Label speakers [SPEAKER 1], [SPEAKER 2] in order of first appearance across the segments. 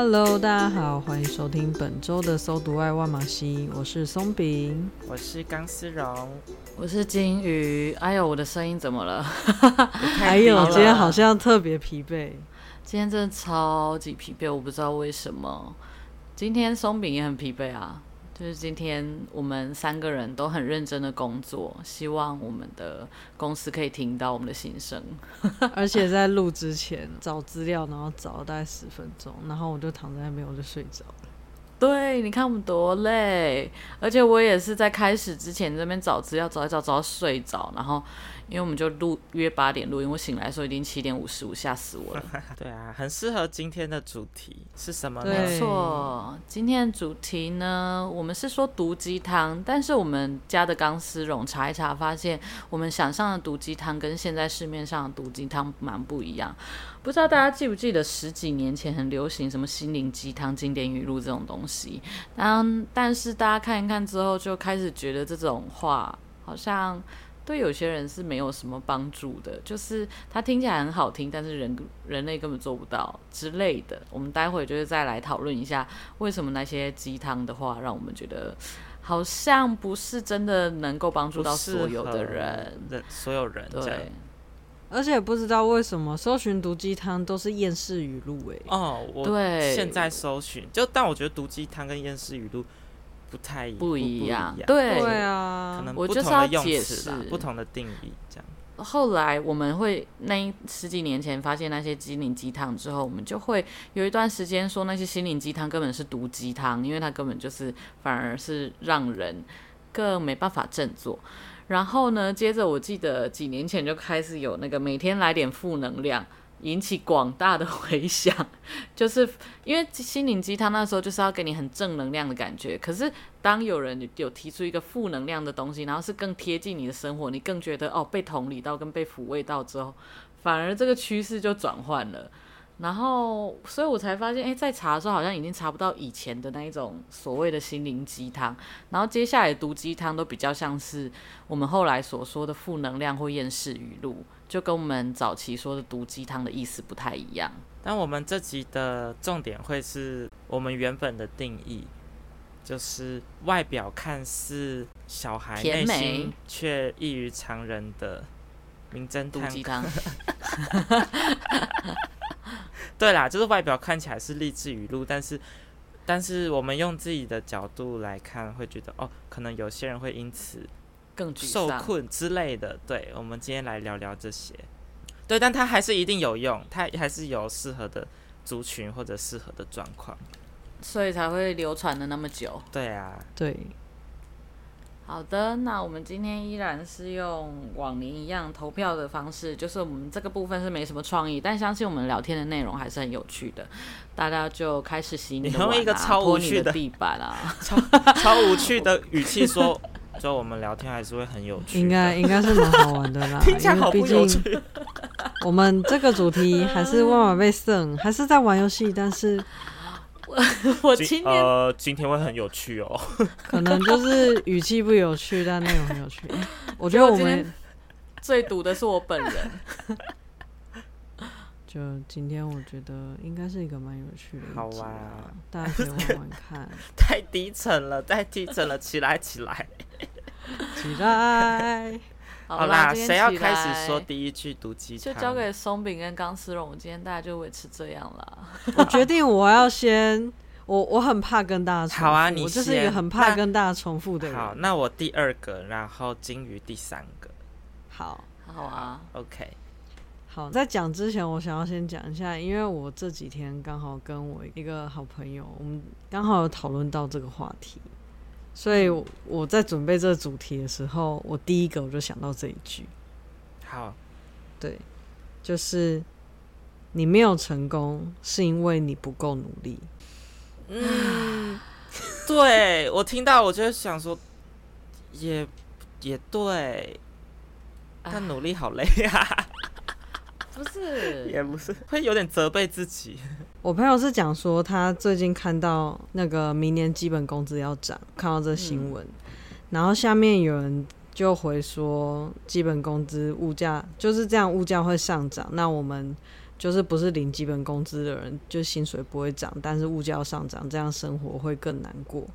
[SPEAKER 1] Hello，大家好，欢迎收听本周的《搜读爱万马西》，我是松饼，
[SPEAKER 2] 我是钢丝绒，
[SPEAKER 3] 我是金鱼。哎呦，我的声音怎么了？
[SPEAKER 1] 还有，今天好像特别疲惫，
[SPEAKER 3] 今天真的超级疲惫，我不知道为什么。今天松饼也很疲惫啊。就是今天我们三个人都很认真的工作，希望我们的公司可以听到我们的心声。
[SPEAKER 1] 而且在录之前找资料，然后找了大概十分钟，然后我就躺在那边，我就睡着了。
[SPEAKER 3] 对，你看我们多累，而且我也是在开始之前这边找资料，找一找找到睡着，然后。因为我们就录约八点录音，我醒来的时候已经七点五十五，吓死我了。
[SPEAKER 2] 对啊，很适合今天的主题是什么呢？
[SPEAKER 3] 没错，今天的主题呢，我们是说毒鸡汤，但是我们家的钢丝绒查一查，发现我们想象的毒鸡汤跟现在市面上的毒鸡汤蛮不一样。不知道大家记不记得十几年前很流行什么心灵鸡汤、经典语录这种东西？但但是大家看一看之后，就开始觉得这种话好像。对有些人是没有什么帮助的，就是它听起来很好听，但是人人类根本做不到之类的。我们待会就是再来讨论一下，为什么那些鸡汤的话让我们觉得好像不是真的能够帮助到所有的人，
[SPEAKER 2] 所有人
[SPEAKER 3] 对。
[SPEAKER 1] 而且不知道为什么搜寻毒鸡汤都是厌世语录诶。
[SPEAKER 2] 哦，我对现在搜寻就，但我觉得毒鸡汤跟厌世语录。不太
[SPEAKER 3] 不一样，
[SPEAKER 2] 不不一样
[SPEAKER 3] 对
[SPEAKER 1] 对啊，
[SPEAKER 2] 可能不同的用词，不同的定义这样。
[SPEAKER 3] 后来我们会那十几年前发现那些心灵鸡汤之后，我们就会有一段时间说那些心灵鸡汤根本是毒鸡汤，因为它根本就是反而是让人更没办法振作。然后呢，接着我记得几年前就开始有那个每天来点负能量。引起广大的回响，就是因为心灵鸡汤那时候就是要给你很正能量的感觉。可是当有人有提出一个负能量的东西，然后是更贴近你的生活，你更觉得哦被同理到跟被抚慰到之后，反而这个趋势就转换了。然后，所以我才发现，哎，在查的时候好像已经查不到以前的那一种所谓的心灵鸡汤。然后接下来读鸡汤都比较像是我们后来所说的负能量或厌世语录。就跟我们早期说的毒鸡汤的意思不太一样，
[SPEAKER 2] 但我们这集的重点会是我们原本的定义，就是外表看似小孩，内心却异于常人的名侦探毒鸡汤。对啦，就是外表看起来是励志语录，但是但是我们用自己的角度来看，会觉得哦，可能有些人会因此。
[SPEAKER 3] 更
[SPEAKER 2] 受困之类的，对，我们今天来聊聊这些。对，但它还是一定有用，它还是有适合的族群或者适合的状况，
[SPEAKER 3] 所以才会流传的那么久。
[SPEAKER 2] 对啊，
[SPEAKER 1] 对。
[SPEAKER 3] 好的，那我们今天依然是用往年一样投票的方式，就是我们这个部分是没什么创意，但相信我们聊天的内容还是很有趣的。大家就开始洗你的碗啊，
[SPEAKER 2] 你用一个超无趣的
[SPEAKER 3] 地板啊，
[SPEAKER 2] 超超无趣的语气说。就我们聊天还是会很有趣，
[SPEAKER 1] 应该应该是蛮好玩的啦。
[SPEAKER 2] 听起来好不有趣。
[SPEAKER 1] 我们这个主题还是万马被胜，还是在玩游戏，但是
[SPEAKER 3] 我 我今天
[SPEAKER 2] 呃今天会很有趣哦。
[SPEAKER 1] 可能就是语气不有趣，但内容很有趣。我觉得我们
[SPEAKER 3] 最毒的是我本人。
[SPEAKER 1] 就今天，我觉得应该是一个蛮有趣的，
[SPEAKER 2] 好玩啊，
[SPEAKER 1] 大家可以玩玩看。
[SPEAKER 2] 太低沉了，太低沉了，起来，起来，
[SPEAKER 1] 起来。
[SPEAKER 2] 好啦，谁要开始说第一句毒鸡汤？
[SPEAKER 3] 就交给松饼跟钢丝绒。今天大家就维持这样了。
[SPEAKER 1] 我决定我要先，我我很怕跟大家重复。
[SPEAKER 2] 好啊，你
[SPEAKER 1] 我就是一个很怕跟大家重复的人。
[SPEAKER 2] 好，那我第二个，然后金鱼第三个。
[SPEAKER 1] 好，
[SPEAKER 3] 好啊
[SPEAKER 2] ，OK。
[SPEAKER 1] 好，在讲之前，我想要先讲一下，因为我这几天刚好跟我一个好朋友，我们刚好有讨论到这个话题，所以我在准备这个主题的时候，我第一个我就想到这一句。
[SPEAKER 2] 好，
[SPEAKER 1] 对，就是你没有成功，是因为你不够努力。
[SPEAKER 2] 嗯，对，我听到我就想说，也也对，但努力好累呀。
[SPEAKER 3] 不是，
[SPEAKER 2] 也不是，会有点责备自己。
[SPEAKER 1] 我朋友是讲说，他最近看到那个明年基本工资要涨，看到这新闻，嗯、然后下面有人就回说，基本工资物价就是这样，物价会上涨。那我们就是不是领基本工资的人，就薪水不会涨，但是物价要上涨，这样生活会更难过。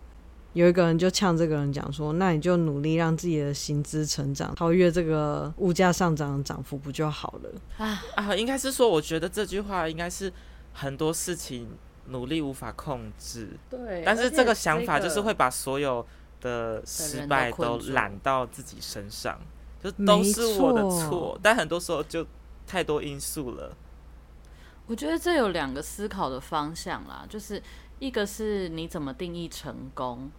[SPEAKER 1] 有一个人就呛这个人讲说：“那你就努力让自己的薪资成长，超越这个物价上涨的涨幅，不就好了？”
[SPEAKER 2] 啊啊，应该是说，我觉得这句话应该是很多事情努力无法控制。
[SPEAKER 3] 对，
[SPEAKER 2] 但是这个想法就是会把所有的失败都揽到自己身上，就都是我的错。但很多时候就太多因素了。
[SPEAKER 3] 我觉得这有两个思考的方向啦，就是一个是你怎么定义成功。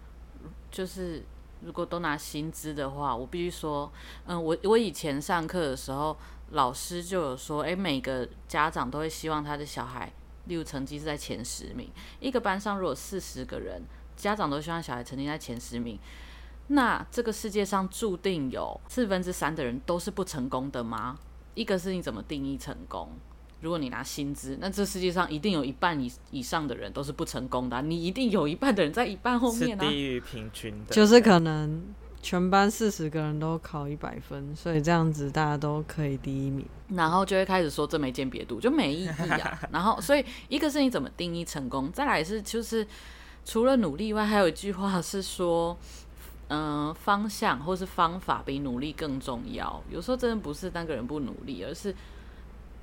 [SPEAKER 3] 就是如果都拿薪资的话，我必须说，嗯，我我以前上课的时候，老师就有说，诶、每个家长都会希望他的小孩，例如成绩是在前十名。一个班上如果四十个人，家长都希望小孩成绩在前十名，那这个世界上注定有四分之三的人都是不成功的吗？一个是你怎么定义成功？如果你拿薪资，那这世界上一定有一半以以上的人都是不成功的啊，你一定有一半的人在一半后面啊，
[SPEAKER 2] 是低于平均的，
[SPEAKER 1] 就是可能全班四十个人都考一百分，所以这样子大家都可以第一名，
[SPEAKER 3] 然后就会开始说这没鉴别度，就没意义啊。然后，所以一个是你怎么定义成功，再来是就是除了努力外，还有一句话是说，嗯、呃，方向或是方法比努力更重要。有时候真的不是那个人不努力，而是。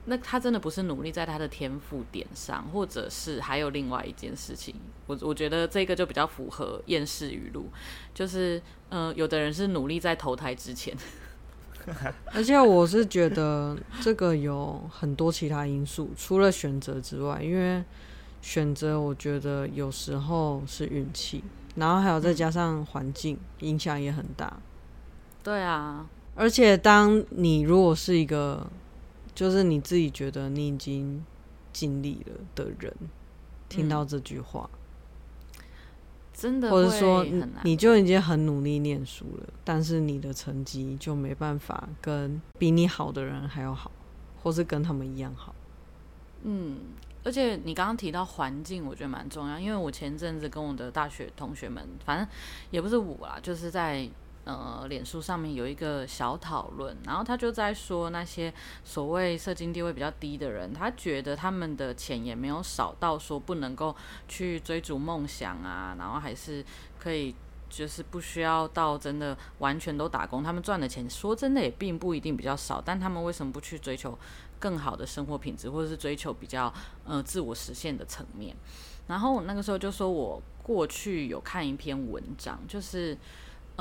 [SPEAKER 3] 那他真的不是努力在他的天赋点上，或者是还有另外一件事情，我我觉得这个就比较符合厌世语录，就是呃，有的人是努力在投胎之前，
[SPEAKER 1] 而且我是觉得这个有很多其他因素，除了选择之外，因为选择我觉得有时候是运气，然后还有再加上环境影响也很大。
[SPEAKER 3] 对啊，
[SPEAKER 1] 而且当你如果是一个。就是你自己觉得你已经尽力了的人，听到这句话，
[SPEAKER 3] 嗯、真的，
[SPEAKER 1] 或者说你就已经很努力念书了，但是你的成绩就没办法跟比你好的人还要好，或是跟他们一样好。
[SPEAKER 3] 嗯，而且你刚刚提到环境，我觉得蛮重要，因为我前阵子跟我的大学同学们，反正也不是我啦，就是在。呃，脸书上面有一个小讨论，然后他就在说那些所谓社经地位比较低的人，他觉得他们的钱也没有少到说不能够去追逐梦想啊，然后还是可以，就是不需要到真的完全都打工，他们赚的钱说真的也并不一定比较少，但他们为什么不去追求更好的生活品质，或者是追求比较呃自我实现的层面？然后那个时候就说我过去有看一篇文章，就是。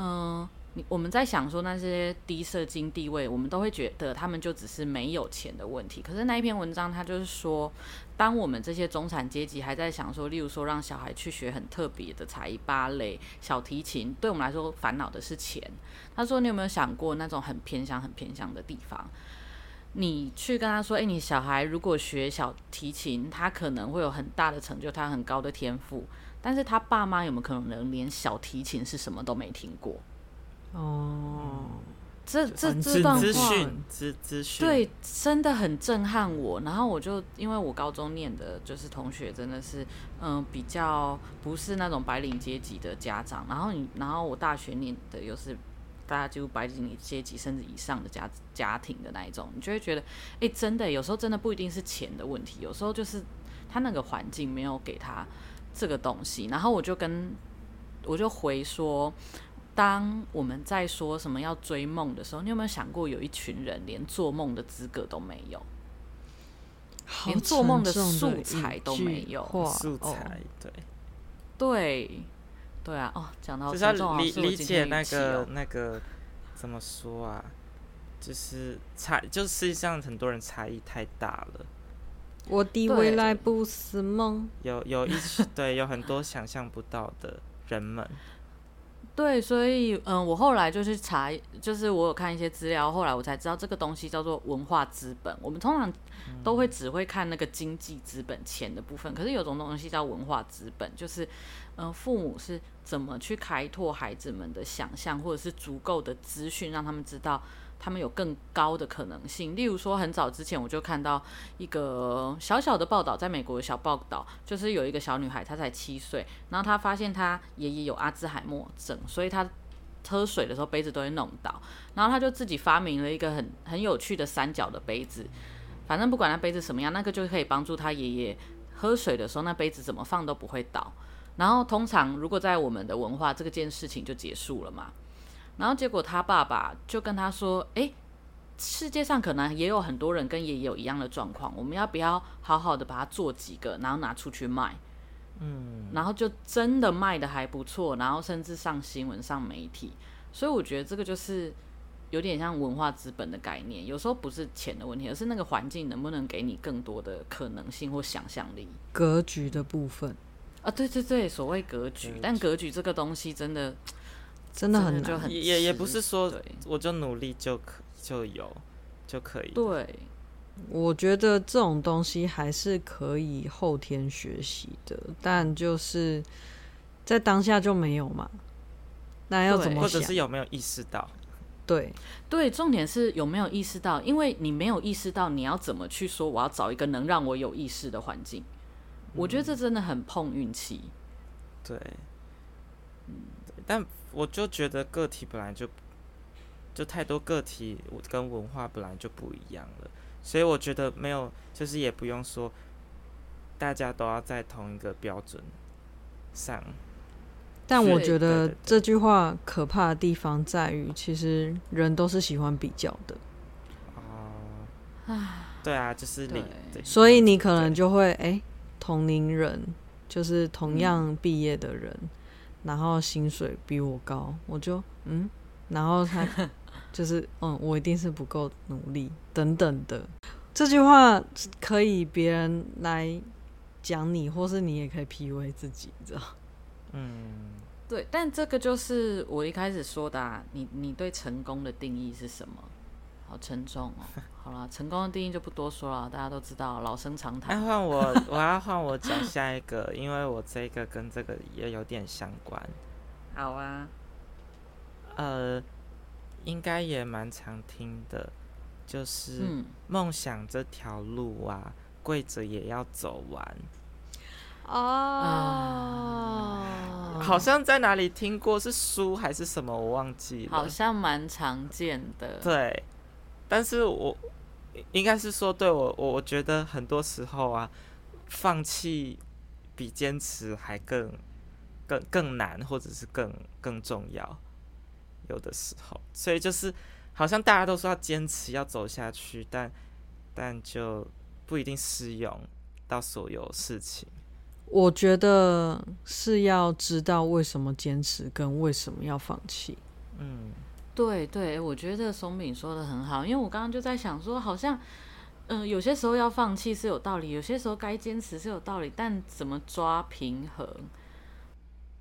[SPEAKER 3] 嗯、你我们在想说那些低社经地位，我们都会觉得他们就只是没有钱的问题。可是那一篇文章，他就是说，当我们这些中产阶级还在想说，例如说让小孩去学很特别的才艺，芭蕾、小提琴，对我们来说烦恼的是钱。他说，你有没有想过那种很偏向、很偏向的地方？你去跟他说，诶，你小孩如果学小提琴，他可能会有很大的成就，他很高的天赋。但是他爸妈有没有可能连小提琴是什么都没听过？
[SPEAKER 1] 哦，
[SPEAKER 3] 这这这段话
[SPEAKER 2] 资讯资资讯
[SPEAKER 3] 对，真的很震撼我。然后我就因为我高中念的就是同学，真的是嗯、呃、比较不是那种白领阶级的家长。然后你然后我大学念的又是大家就白领阶级甚至以上的家家庭的那一种，你就会觉得哎，真的有时候真的不一定是钱的问题，有时候就是他那个环境没有给他。这个东西，然后我就跟我就回说，当我们在说什么要追梦的时候，你有没有想过，有一群人连做梦的资格都没有，连做梦的素材都没有，
[SPEAKER 2] 素材对。
[SPEAKER 3] 对对啊哦，讲到
[SPEAKER 2] 就是要理理解那个那个怎么说啊，就是差，就是世界上很多人差异太大了。
[SPEAKER 1] 我的未来不是梦。
[SPEAKER 2] 有有一对有很多想象不到的人们。
[SPEAKER 3] 对，所以嗯，我后来就去查，就是我有看一些资料，后来我才知道这个东西叫做文化资本。我们通常都会只会看那个经济资本钱的部分，可是有种东西叫文化资本，就是嗯，父母是怎么去开拓孩子们的想象，或者是足够的资讯，让他们知道。他们有更高的可能性，例如说，很早之前我就看到一个小小的报道，在美国的小报道，就是有一个小女孩，她才七岁，然后她发现她爷爷有阿兹海默症，所以她喝水的时候杯子都会弄倒，然后她就自己发明了一个很很有趣的三角的杯子，反正不管那杯子什么样，那个就可以帮助她爷爷喝水的时候，那杯子怎么放都不会倒。然后通常如果在我们的文化，这个件事情就结束了嘛。然后结果他爸爸就跟他说：“诶，世界上可能也有很多人跟爷爷有一样的状况，我们要不要好好的把它做几个，然后拿出去卖？嗯，然后就真的卖的还不错，然后甚至上新闻、上媒体。所以我觉得这个就是有点像文化资本的概念，有时候不是钱的问题，而是那个环境能不能给你更多的可能性或想象力、
[SPEAKER 1] 格局的部分
[SPEAKER 3] 啊。对对对，所谓格局，但格局这个东西真的。”
[SPEAKER 1] 真的很难，
[SPEAKER 2] 也也不是说我就努力就可就有就可以。
[SPEAKER 3] 对，
[SPEAKER 1] 我觉得这种东西还是可以后天学习的，但就是在当下就没有嘛。那要怎么想？
[SPEAKER 2] 或者是有没有意识到？
[SPEAKER 1] 对
[SPEAKER 3] 对，重点是有没有意识到，因为你没有意识到，你要怎么去说我要找一个能让我有意识的环境？嗯，我觉得这真的很碰运气。
[SPEAKER 2] 对，嗯，但。我就觉得个体本来就就太多个体，跟文化本来就不一样了，所以我觉得没有，就是也不用说大家都要在同一个标准上。
[SPEAKER 1] 但我觉得这句话可怕的地方在于，其实人都是喜欢比较的。
[SPEAKER 2] 哦，对啊，就是你，
[SPEAKER 1] 所以你可能就会哎，同龄人就是同样毕业的人。嗯然后薪水比我高，我就嗯，然后他 就是嗯，我一定是不够努力等等的。这句话可以别人来讲你，或是你也可以 PUA 自己，你知道？
[SPEAKER 3] 嗯，对。但这个就是我一开始说的啊，你你对成功的定义是什么？好沉重哦。好了，成功的定义就不多说了，大家都知道，老生常谈。
[SPEAKER 2] 那 换我，我要换我讲下一个，因为我这个跟这个也有点相关。
[SPEAKER 3] 好啊。
[SPEAKER 2] 呃，应该也蛮常听的，就是梦想这条路啊，跪着也要走完。
[SPEAKER 3] 哦、
[SPEAKER 2] oh, 好像在哪里听过，是书还是什么，我忘记了。
[SPEAKER 3] 好像蛮常见的。
[SPEAKER 2] 对。但是我应该是说，对我我我觉得很多时候啊，放弃比坚持还更更更难，或者是更更重要。有的时候，所以就是好像大家都说要坚持要走下去，但但就不一定适用到所有事情。
[SPEAKER 1] 我觉得是要知道为什么坚持，跟为什么要放弃。
[SPEAKER 2] 嗯。
[SPEAKER 3] 对对，我觉得松饼说的很好，因为我刚刚就在想说，好像，嗯、有些时候要放弃是有道理，有些时候该坚持是有道理，但怎么抓平衡？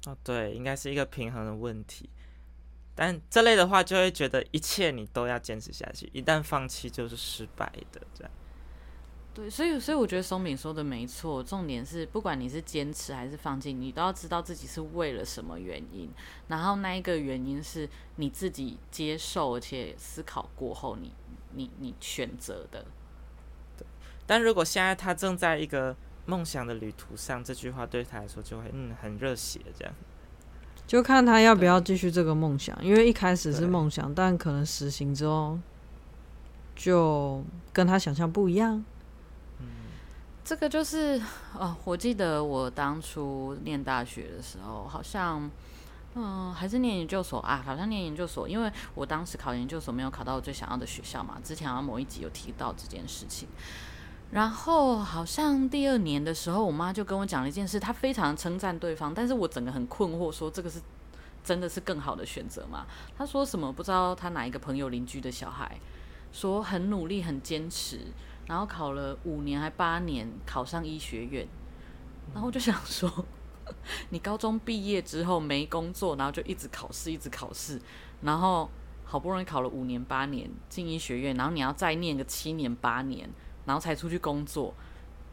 [SPEAKER 2] 哦，对，应该是一个平衡的问题。但这类的话，就会觉得一切你都要坚持下去，一旦放弃就是失败的，这样。
[SPEAKER 3] 对，所以所以我觉得松饼说的没错，重点是不管你是坚持还是放弃，你都要知道自己是为了什么原因，然后那一个原因是你自己接受而且思考过后你，你你你选择的。
[SPEAKER 2] 对，但如果现在他正在一个梦想的旅途上，这句话对他来说就会嗯很热血，这样。
[SPEAKER 1] 就看他要不要继续这个梦想，因为一开始是梦想，但可能实行之后就跟他想象不一样。
[SPEAKER 3] 这个就是哦，我记得我当初念大学的时候，好像嗯还是念研究所啊，好像念研究所，因为我当时考研究所没有考到我最想要的学校嘛。之前好像某一集有提到这件事情，然后好像第二年的时候，我妈就跟我讲了一件事，她非常称赞对方，但是我整个很困惑，说这个是真的是更好的选择吗？她说什么不知道，她哪一个朋友邻居的小孩说很努力很坚持。然后考了五年还八年，考上医学院，然后就想说，你高中毕业之后没工作，然后就一直考试，一直考试，然后好不容易考了五年八年进医学院，然后你要再念个七年八年，然后才出去工作。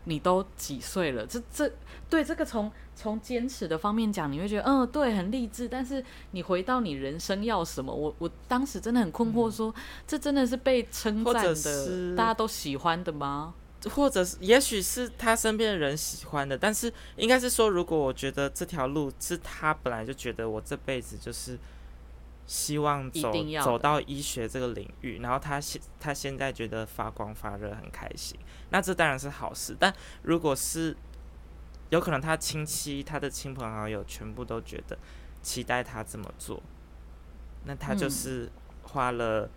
[SPEAKER 3] 你都几岁了？这这对这个从从坚持的方面讲，你会觉得嗯，对，很励志。但是你回到你人生要什么？我我当时真的很困惑说，说、嗯、这真的是被称赞的，大家都喜欢的吗？
[SPEAKER 2] 或者是，也许是他身边的人喜欢的，但是应该是说，如果我觉得这条路是他本来就觉得我这辈子就是。希望走走到医学这个领域，然后他现他现在觉得发光发热很开心，那这当然是好事。但如果是有可能他亲戚、他的亲朋好友全部都觉得期待他这么做，那他就是花了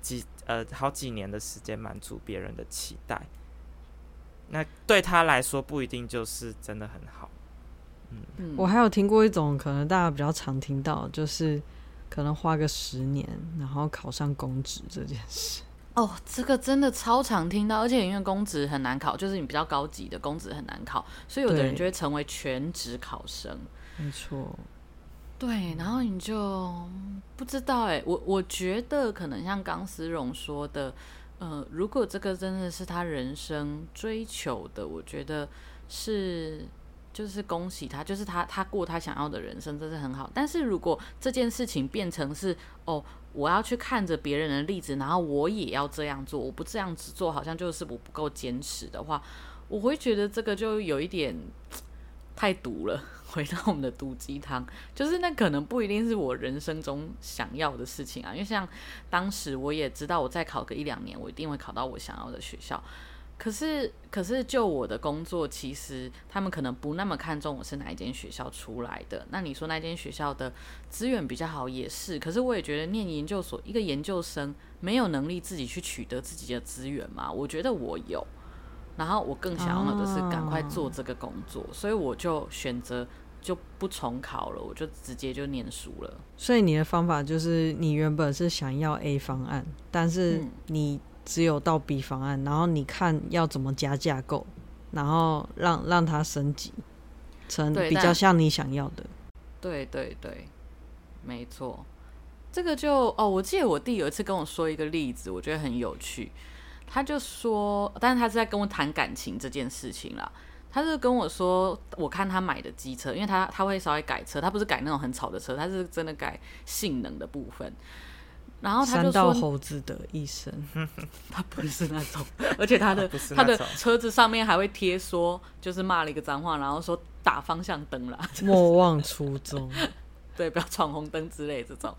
[SPEAKER 2] 几呃好几年的时间满足别人的期待，那对他来说不一定就是真的很好。
[SPEAKER 1] 嗯，我还有听过一种可能大家比较常听到就是。可能花个十年，然后考上公职这件事。
[SPEAKER 3] 哦，这个真的超常听到，而且因为公职很难考，就是你比较高级的公职很难考，所以有的人就会成为全职考生。
[SPEAKER 1] 没错。
[SPEAKER 3] 对，然后你就不知道哎，我我觉得可能像刚思荣说的，呃，如果这个真的是他人生追求的，我觉得是。就是恭喜他，就是他他过他想要的人生，这是很好。但是如果这件事情变成是哦，我要去看着别人的例子，然后我也要这样做，我不这样子做，好像就是我不够坚持的话，我会觉得这个就有一点太毒了。回到我们的毒鸡汤，就是那可能不一定是我人生中想要的事情啊。因为像当时我也知道，我再考个一两年，我一定会考到我想要的学校。可是，可是，就我的工作，其实他们可能不那么看重我是哪一间学校出来的。那你说那间学校的资源比较好，也是。可是我也觉得念研究所，一个研究生没有能力自己去取得自己的资源嘛？我觉得我有。然后我更想要的是赶快做这个工作，哦，所以我就选择就不重考了，我就直接就念书了。
[SPEAKER 1] 所以你的方法就是，你原本是想要 A 方案，但是你，嗯。只有到 B 方案，然后你看要怎么加架构，然后让让它升级成比较像你想要的。
[SPEAKER 3] 对对对，没错。这个就哦，我记得我弟有一次跟我说一个例子，我觉得很有趣。他就说，但是他是在跟我谈感情这件事情啦。他是跟我说，我看他买的机车，因为他他会稍微改车，他不是改那种很吵的车，他是真的改性能的部分。然后他就说：“
[SPEAKER 1] 山道猴子的一生，
[SPEAKER 3] 他不是那种，而且他的 他的车子上面还会贴说，就是骂了一个脏话，然后说打方向灯啦，
[SPEAKER 1] 莫忘初衷，
[SPEAKER 3] 对，不要闯红灯之类这种。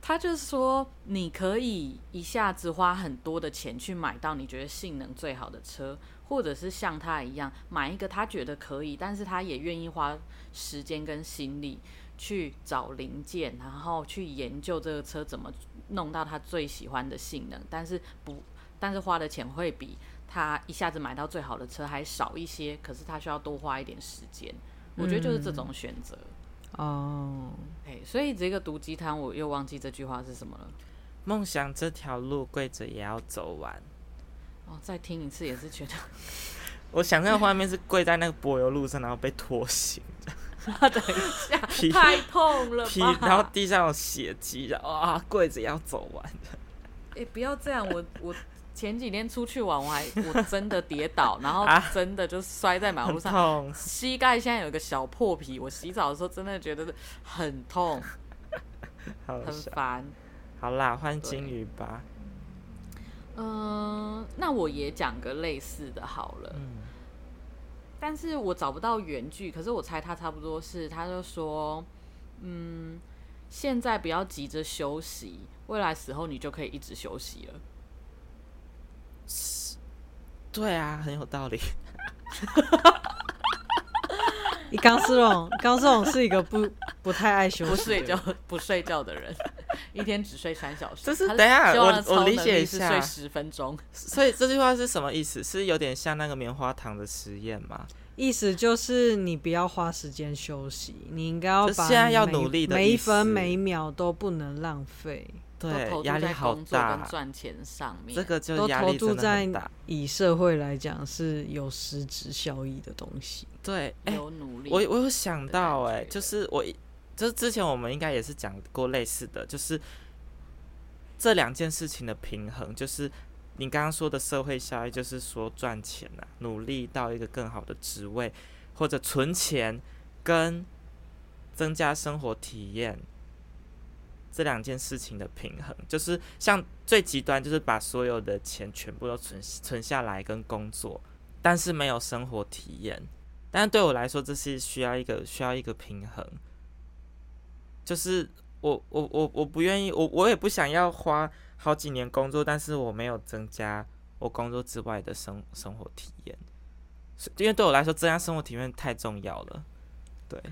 [SPEAKER 3] 他就是说，你可以一下子花很多的钱去买到你觉得性能最好的车，或者是像他一样买一个他觉得可以，但是他也愿意花时间跟心力。”去找零件，然后去研究这个车怎么弄到他最喜欢的性能，但是不，但是花的钱会比他一下子买到最好的车还少一些，可是他需要多花一点时间。我觉得就是这种选择。
[SPEAKER 1] 哦，
[SPEAKER 3] 哎，所以这个毒鸡汤我又忘记这句话是什么了。
[SPEAKER 2] 梦想这条路跪着也要走完。
[SPEAKER 3] 哦，再听一次也是觉得，
[SPEAKER 2] 我想象画面是跪在那个柏油路上，然后被拖行。
[SPEAKER 3] 等一下，太痛了吧！
[SPEAKER 2] 然后地上有血迹，然后啊，跪着要走完的。
[SPEAKER 3] 哎、欸，不要这样！我我前几天出去玩，我还我真的跌倒，然后真的就摔在马路上，啊、膝盖现在有个小破皮。我洗澡的时候真的觉得很痛，很烦。
[SPEAKER 2] 好啦，换金鱼吧。
[SPEAKER 3] 嗯、呃，那我也讲个类似的好了。嗯但是我找不到原句，可是我猜他差不多是，他就说，嗯，现在不要急着休息，未来时候你就可以一直休息了。
[SPEAKER 2] 对啊，很有道理。
[SPEAKER 1] 你钢丝绒，钢丝绒是一个不不太爱休息、
[SPEAKER 3] 不睡觉、不睡觉的人，一天只睡三小时。
[SPEAKER 2] 这是等一下，我我理解一下，
[SPEAKER 3] 睡十分钟。
[SPEAKER 2] 所以这句话是什么意思？是有点像那个棉花糖的实验吗？
[SPEAKER 1] 意思就是你不要花时间休息，你应该要把
[SPEAKER 2] 现在要努力的
[SPEAKER 1] 每一分每一秒都不能浪费。
[SPEAKER 2] 对，压力好大，
[SPEAKER 3] 赚钱上面，
[SPEAKER 2] 这个就
[SPEAKER 1] 都投注在以社会来讲是有实质效益的东西。
[SPEAKER 2] 对，
[SPEAKER 3] 有努力。
[SPEAKER 2] 我我有想到，哎，就是我，就是之前我们应该也是讲过类似的，就是这两件事情的平衡，就是你刚刚说的社会效益，就是说赚钱呐、啊，努力到一个更好的职位，或者存钱跟增加生活体验。这两件事情的平衡，就是像最极端，就是把所有的钱全部都存存下来跟工作，但是没有生活体验。但对我来说，这是需要一个需要一个平衡。就是我我我我不愿意，我我也不想要花好几年工作，但是我没有增加我工作之外的生生活体验。因为对我来说，增加生活体验太重要了。对。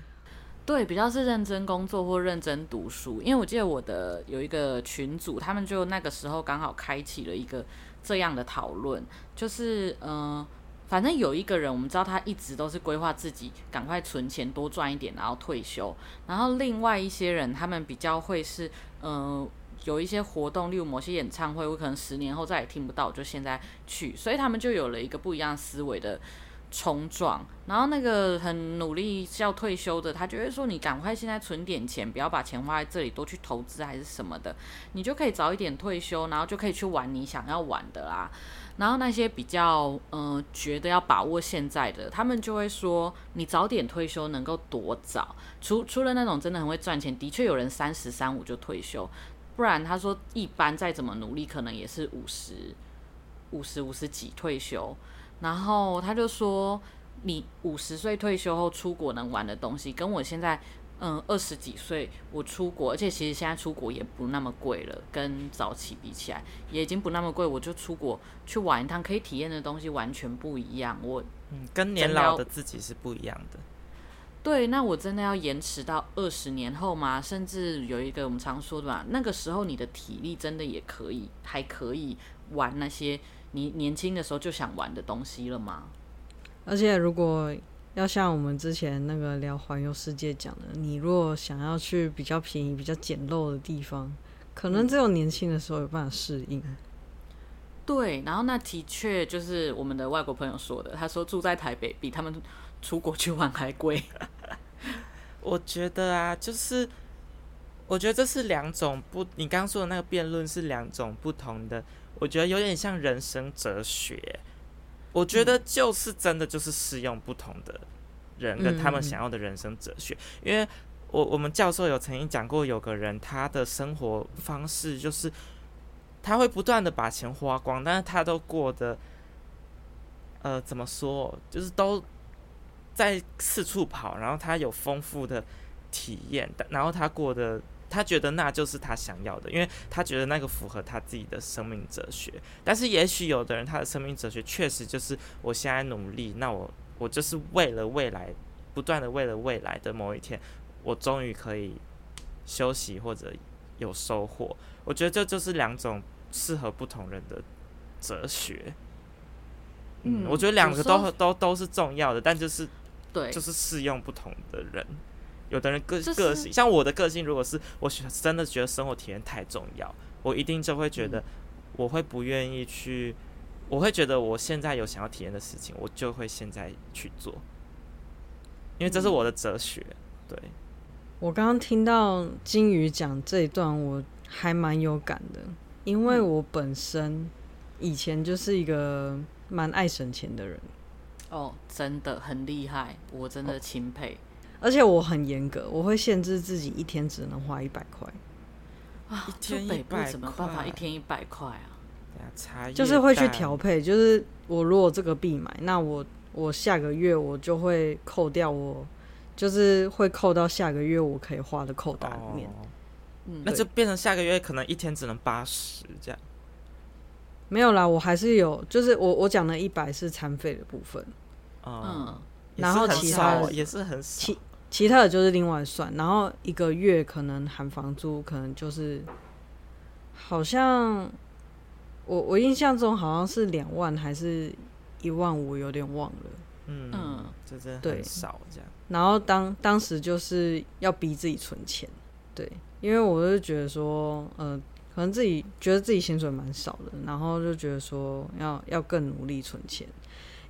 [SPEAKER 3] 对，比较是认真工作或认真读书，因为我记得我的有一个群组，他们就那个时候刚好开启了一个这样的讨论，就是嗯、反正有一个人，我们知道他一直都是规划自己赶快存钱多赚一点，然后退休，然后另外一些人，他们比较会是嗯、有一些活动，例如某些演唱会，我可能十年后再也听不到，就现在去，所以他们就有了一个不一样思维的。冲撞，然后那个很努力要退休的，他就会说：“你赶快现在存点钱，不要把钱花在这里，多去投资还是什么的，你就可以早一点退休，然后就可以去玩你想要玩的啦。”然后那些比较嗯、觉得要把握现在的，他们就会说：“你早点退休能够多早？除除了那种真的很会赚钱，的确有人三十三五就退休，不然他说一般再怎么努力，可能也是五十五十五十几退休。”然后他就说：“你五十岁退休后出国能玩的东西，跟我现在，嗯，二十几岁我出国，而且其实现在出国也不那么贵了，跟早期比起来也已经不那么贵。我就出国去玩一趟，可以体验的东西完全不一样。我，
[SPEAKER 2] 嗯，跟年老的自己是不一样的。
[SPEAKER 3] 对，那我真的要延迟到二十年后吗？甚至有一个我们常说的嘛，那个时候你的体力真的也可以，还可以玩那些。”你年轻的时候就想玩的东西了吗？
[SPEAKER 1] 而且如果要像我们之前那个聊环游世界讲的，你如果想要去比较便宜、比较简陋的地方，可能只有年轻的时候有办法适应。
[SPEAKER 3] 对，然后那的确就是我们的外国朋友说的，他说住在台北比他们出国去玩还贵。
[SPEAKER 2] 我觉得啊，就是我觉得这是两种不，你刚刚说的那个辩论是两种不同的。我觉得有点像人生哲学，我觉得就是真的就是适用不同的人跟他们想要的人生哲学。因为我我们教授有曾经讲过，有个人他的生活方式就是他会不断的把钱花光，但是他都过得呃怎么说，就是都在四处跑，然后他有丰富的体验，然后他过得。他觉得那就是他想要的，因为他觉得那个符合他自己的生命哲学。但是也许有的人他的生命哲学确实就是我现在努力，那我我就是为了未来，不断的为了未来的某一天，我终于可以休息或者有收获。我觉得这就是两种适合不同人的哲学。嗯，我觉得两个都都都是重要的，但就是对，就是适用不同的人。有的人个个性，像我的个性，如果是我真的觉得生活体验太重要，我一定就会觉得我会不愿意去，我会觉得我现在有想要体验的事情，我就会现在去做，因为这是我的哲学。对，
[SPEAKER 1] 我刚刚听到金鱼讲这一段，我还蛮有感的，因为我本身以前就是一个蛮爱省钱的人。
[SPEAKER 3] 哦，真的很厉害，我真的钦佩。
[SPEAKER 1] 而且我很严格，我会限制自己一天只能花一百块。
[SPEAKER 3] 啊，就北部怎么办法一天一百块啊？
[SPEAKER 1] 就是会去调配，就是我如果这个必买，那我我下个月我就会扣掉我，就是会扣到下个月我可以花的扣打里面。
[SPEAKER 2] 哦、嗯，那就变成下个月可能一天只能八十这样。
[SPEAKER 1] 没有啦，我还是有，就是我我讲的一百是餐费的部分。
[SPEAKER 2] 嗯，嗯
[SPEAKER 1] 然后其他
[SPEAKER 2] 也是很少。
[SPEAKER 1] 其他的就是另外算，然后一个月可能含房租，可能就是好像我我印象中好像是两万还是一万五，有点忘了。
[SPEAKER 2] 嗯嗯，这真的很少这样。
[SPEAKER 1] 然后当当时就是要逼自己存钱，对，因为我就觉得说，呃，可能自己觉得自己薪水蛮少的，然后就觉得说要要更努力存钱，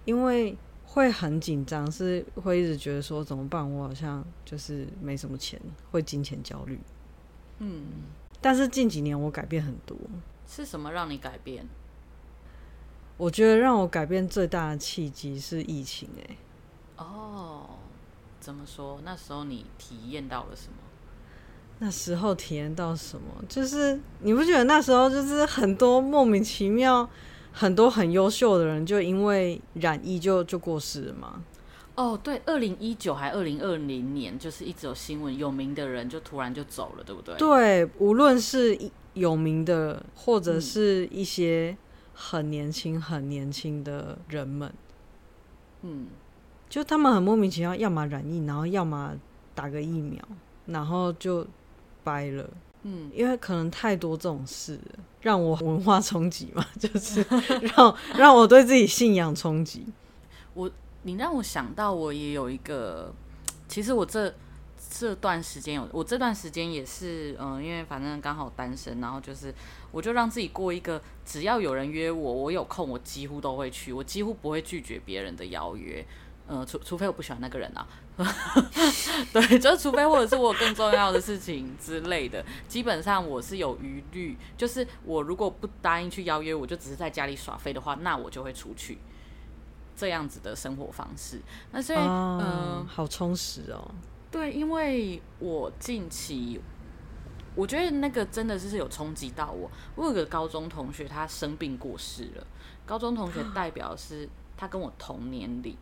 [SPEAKER 1] 因为会很紧张，是会一直觉得说怎么办？我好像就是没什么钱，会金钱焦虑。嗯，但是近几年我改变很多。
[SPEAKER 3] 是什么让你改变？
[SPEAKER 1] 我觉得让我改变最大的契机是疫情。哎，
[SPEAKER 3] 哦，怎么说？那时候你体验到了什么？
[SPEAKER 1] 那时候体验到什么？就是你不觉得那时候就是很多莫名其妙，很多很优秀的人就因为染疫就就过世了嘛？
[SPEAKER 3] 哦，对，二零一九还二零二零年，就是一直有新闻，有名的人就突然就走了，对不对？
[SPEAKER 1] 对，无论是有名的，或者是一些很年轻、很年轻的人们，嗯，就他们很莫名其妙，要么染疫，然后要么打个疫苗，然后就掰了。嗯，因为可能太多这种事，让我文化冲击嘛，就是让让我对自己信仰冲击。
[SPEAKER 3] 我，你让我想到，我也有一个，其实我这这段时间有，我这段时间也是，嗯、呃，因为反正刚好单身，然后就是，我就让自己过一个，只要有人约我，我有空，我几乎都会去，我几乎不会拒绝别人的邀约。呃，除除非我不喜欢那个人啊，对，就是除非或者是我有更重要的事情之类的，基本上我是有余虑，就是我如果不答应去邀约，我就只是在家里耍废的话，那我就会出去，这样子的生活方式。那所以，嗯、哦呃，
[SPEAKER 1] 好充实哦。
[SPEAKER 3] 对，因为我近期，我觉得那个真的是有冲击到我。我有个高中同学，他生病过世了。高中同学代表是他跟我同年龄。